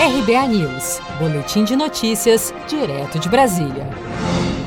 RBA News, Boletim de Notícias, direto de Brasília.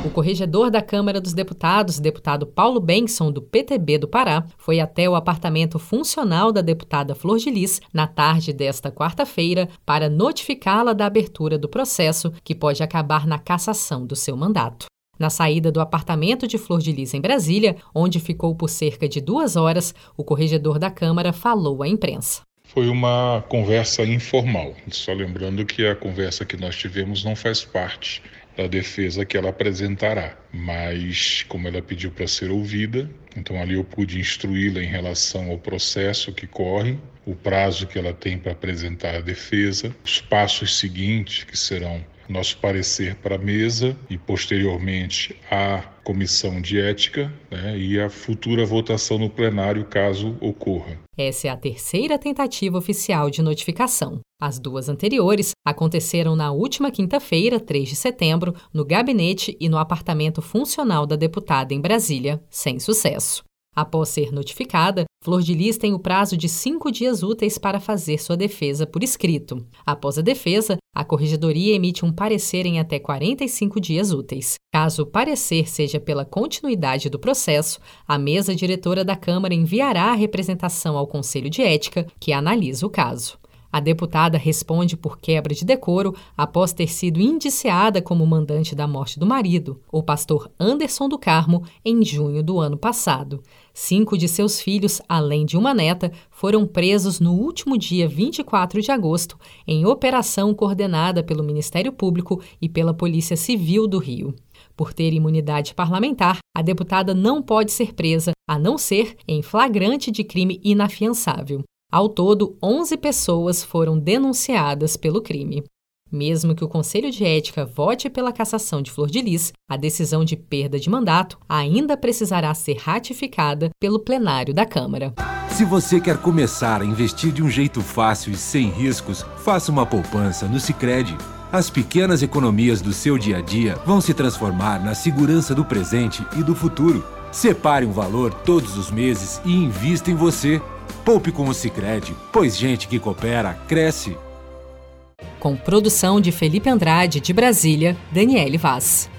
O corregedor da Câmara dos Deputados, deputado Paulo Benson, do PTB do Pará, foi até o apartamento funcional da deputada Flor de Lis na tarde desta quarta-feira para notificá-la da abertura do processo que pode acabar na cassação do seu mandato. Na saída do apartamento de Flor de Lis em Brasília, onde ficou por cerca de duas horas, o corregedor da Câmara falou à imprensa. Foi uma conversa informal, só lembrando que a conversa que nós tivemos não faz parte da defesa que ela apresentará, mas como ela pediu para ser ouvida, então ali eu pude instruí-la em relação ao processo que corre, o prazo que ela tem para apresentar a defesa, os passos seguintes que serão nosso parecer para a mesa e posteriormente à comissão de ética né, e a futura votação no plenário caso ocorra. Essa é a terceira tentativa oficial de notificação. As duas anteriores aconteceram na última quinta-feira, 3 de setembro, no gabinete e no apartamento funcional da deputada em Brasília, sem sucesso. Após ser notificada, Flor de Lis tem o prazo de cinco dias úteis para fazer sua defesa por escrito. Após a defesa, a Corregedoria emite um parecer em até 45 dias úteis. Caso o parecer seja pela continuidade do processo, a mesa diretora da Câmara enviará a representação ao Conselho de Ética, que analisa o caso. A deputada responde por quebra de decoro após ter sido indiciada como mandante da morte do marido, o pastor Anderson do Carmo, em junho do ano passado. Cinco de seus filhos, além de uma neta, foram presos no último dia 24 de agosto em operação coordenada pelo Ministério Público e pela Polícia Civil do Rio. Por ter imunidade parlamentar, a deputada não pode ser presa, a não ser em flagrante de crime inafiançável. Ao todo, 11 pessoas foram denunciadas pelo crime. Mesmo que o Conselho de Ética vote pela cassação de Flor de Lis, a decisão de perda de mandato ainda precisará ser ratificada pelo plenário da Câmara. Se você quer começar a investir de um jeito fácil e sem riscos, faça uma poupança no Sicredi. As pequenas economias do seu dia a dia vão se transformar na segurança do presente e do futuro. Separe um valor todos os meses e invista em você. Poupe com o Sicredi, pois gente que coopera cresce. Com produção de Felipe Andrade de Brasília, Daniele Vaz.